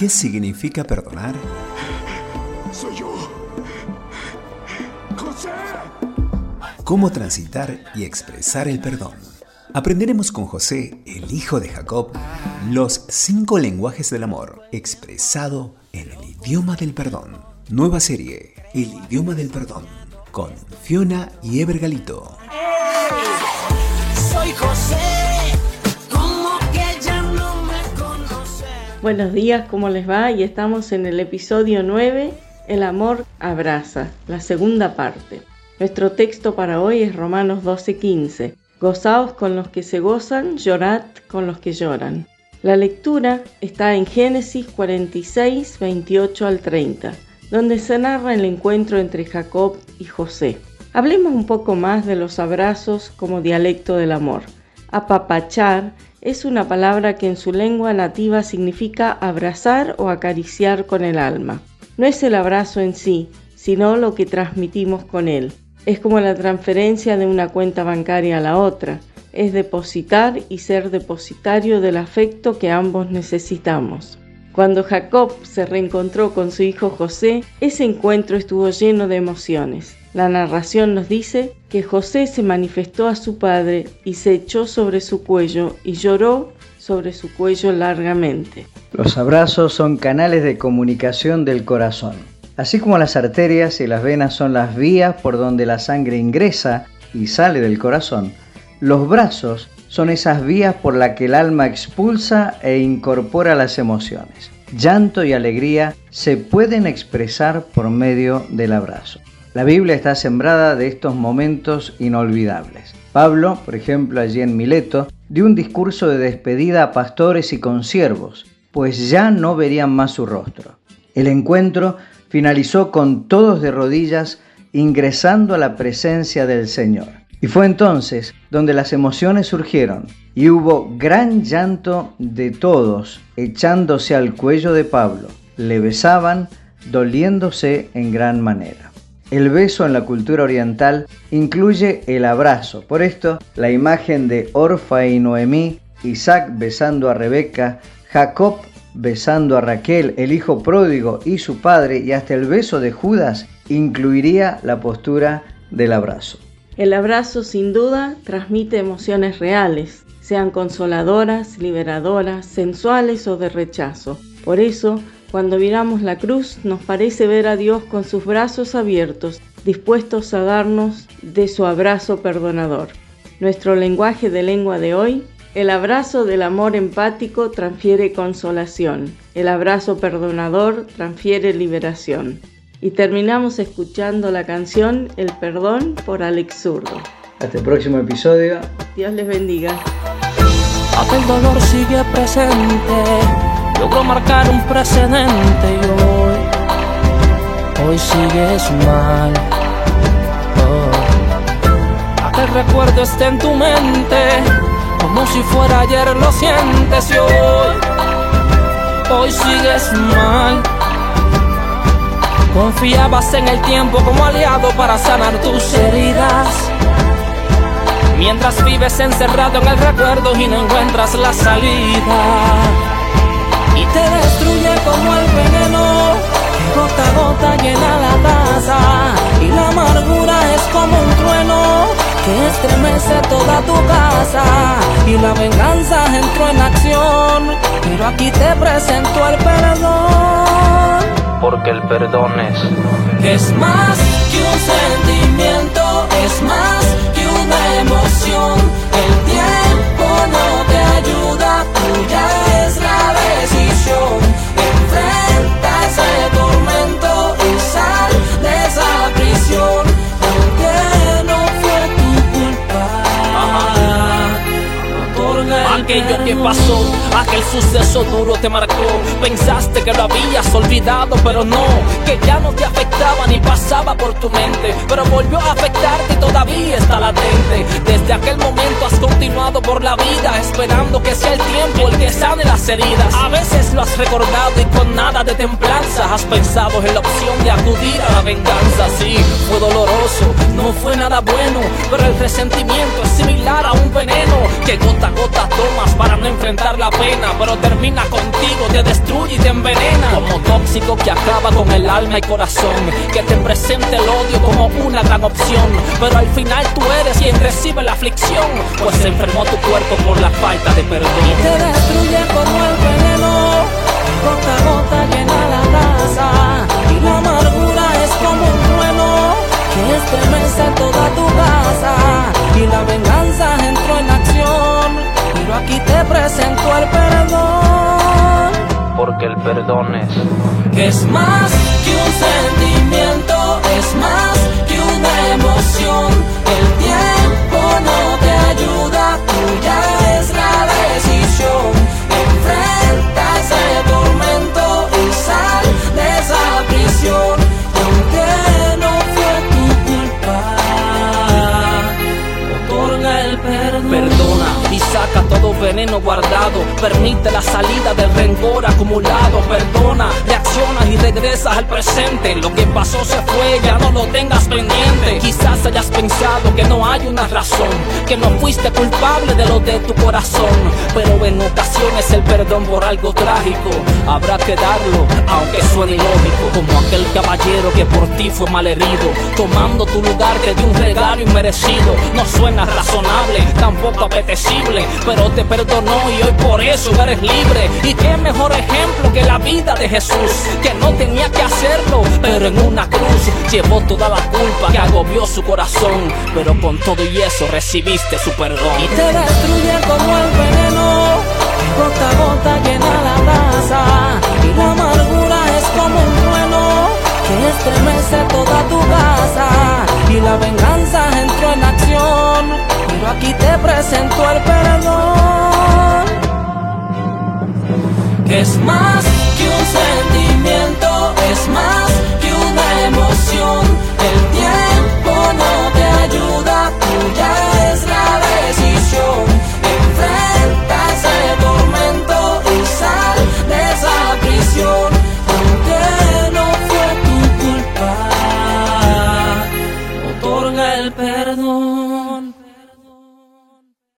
¿Qué significa perdonar? Soy yo. José. ¿Cómo transitar y expresar el perdón? Aprenderemos con José, el hijo de Jacob, los cinco lenguajes del amor expresado en el idioma del perdón. Nueva serie, El idioma del perdón, con Fiona y Ever Galito. Soy José, Buenos días, ¿cómo les va? Y estamos en el episodio 9, El amor abraza, la segunda parte. Nuestro texto para hoy es Romanos 12:15. Gozaos con los que se gozan, llorad con los que lloran. La lectura está en Génesis 46, 28 al 30, donde se narra el encuentro entre Jacob y José. Hablemos un poco más de los abrazos como dialecto del amor. Apapachar es una palabra que en su lengua nativa significa abrazar o acariciar con el alma. No es el abrazo en sí, sino lo que transmitimos con él. Es como la transferencia de una cuenta bancaria a la otra. Es depositar y ser depositario del afecto que ambos necesitamos. Cuando Jacob se reencontró con su hijo José, ese encuentro estuvo lleno de emociones. La narración nos dice que José se manifestó a su padre y se echó sobre su cuello y lloró sobre su cuello largamente. Los abrazos son canales de comunicación del corazón. Así como las arterias y las venas son las vías por donde la sangre ingresa y sale del corazón, los brazos son esas vías por las que el alma expulsa e incorpora las emociones. Llanto y alegría se pueden expresar por medio del abrazo. La Biblia está sembrada de estos momentos inolvidables. Pablo, por ejemplo, allí en Mileto, dio un discurso de despedida a pastores y consiervos, pues ya no verían más su rostro. El encuentro finalizó con todos de rodillas ingresando a la presencia del Señor. Y fue entonces donde las emociones surgieron y hubo gran llanto de todos echándose al cuello de Pablo. Le besaban, doliéndose en gran manera. El beso en la cultura oriental incluye el abrazo. Por esto, la imagen de Orfa y Noemí, Isaac besando a Rebeca, Jacob besando a Raquel, el hijo pródigo y su padre, y hasta el beso de Judas incluiría la postura del abrazo. El abrazo sin duda transmite emociones reales, sean consoladoras, liberadoras, sensuales o de rechazo. Por eso, cuando miramos la cruz, nos parece ver a Dios con sus brazos abiertos, dispuestos a darnos de su abrazo perdonador. Nuestro lenguaje de lengua de hoy, el abrazo del amor empático transfiere consolación, el abrazo perdonador transfiere liberación. Y terminamos escuchando la canción El perdón por Alex Zurdo. Hasta el próximo episodio. Dios les bendiga. Aquel dolor sigue presente, logró marcar un precedente y hoy, hoy sigues mal. Oh. Aquel recuerdo está en tu mente, como si fuera ayer lo sientes y hoy, hoy sigues mal. Confiabas en el tiempo como aliado para sanar tus heridas. Mientras vives encerrado en el recuerdo y no encuentras la salida. Te destruye como el veneno que gota a gota llena la taza. Y la amargura es como un trueno que estremece toda tu casa. Y la venganza entró en acción, pero aquí te presento el perdón porque el perdón es es más que un sentimiento, es más que una emoción. Aquello que pasó, aquel suceso duro te marcó. Pensaste que lo habías olvidado, pero no, que ya no te afectaba ni pasaba por tu mente. Pero volvió a afectarte y todavía está latente. Desde aquel momento has continuado por la vida, esperando que sea el tiempo el que sane las heridas. A veces lo has recordado y con nada de templanza has pensado en la opción de acudir a la venganza. Sí, fue doloroso, no fue nada bueno, pero el resentimiento es a un veneno. Que gota a gota tomas para no enfrentar la pena. pero termina contigo, te destruye y te envenena. Como tóxico que acaba con el alma y corazón, que te presente el odio como una gran opción, pero al final tú eres quien recibe la aflicción, pues se enfermó tu cuerpo por la falta de perdón. Y te destruye como el veneno, gota a gota llena la taza, y la amargura es como un trueno. Que estremece toda tu casa, aquí te presento el perdón. Porque el perdón es es más que un sentimiento, Permite la salida del rencor acumulado. Perdona, regresas al presente. Lo que pasó se fue, ya no lo tengas pendiente. Quizás hayas pensado que no hay una razón, que no fuiste culpable de lo de tu corazón. Pero en ocasiones el perdón por algo trágico habrá que darlo, aunque suene ilógico. Como aquel caballero que por ti fue malherido, tomando tu lugar te dio un regalo inmerecido. No suena razonable, tampoco apetecible, pero te perdonó y hoy por eso eres libre. Y qué mejor ejemplo que la vida de Jesús, que no tenía que hacerlo, pero en una cruz llevó toda la culpa que agobió su corazón. Pero con todo y eso recibiste su perdón. y te destruye como el veneno gota a gota llena la taza y la amargura es como un trueno que estremece toda tu casa y la venganza entró en acción pero aquí te presento el perdón que es más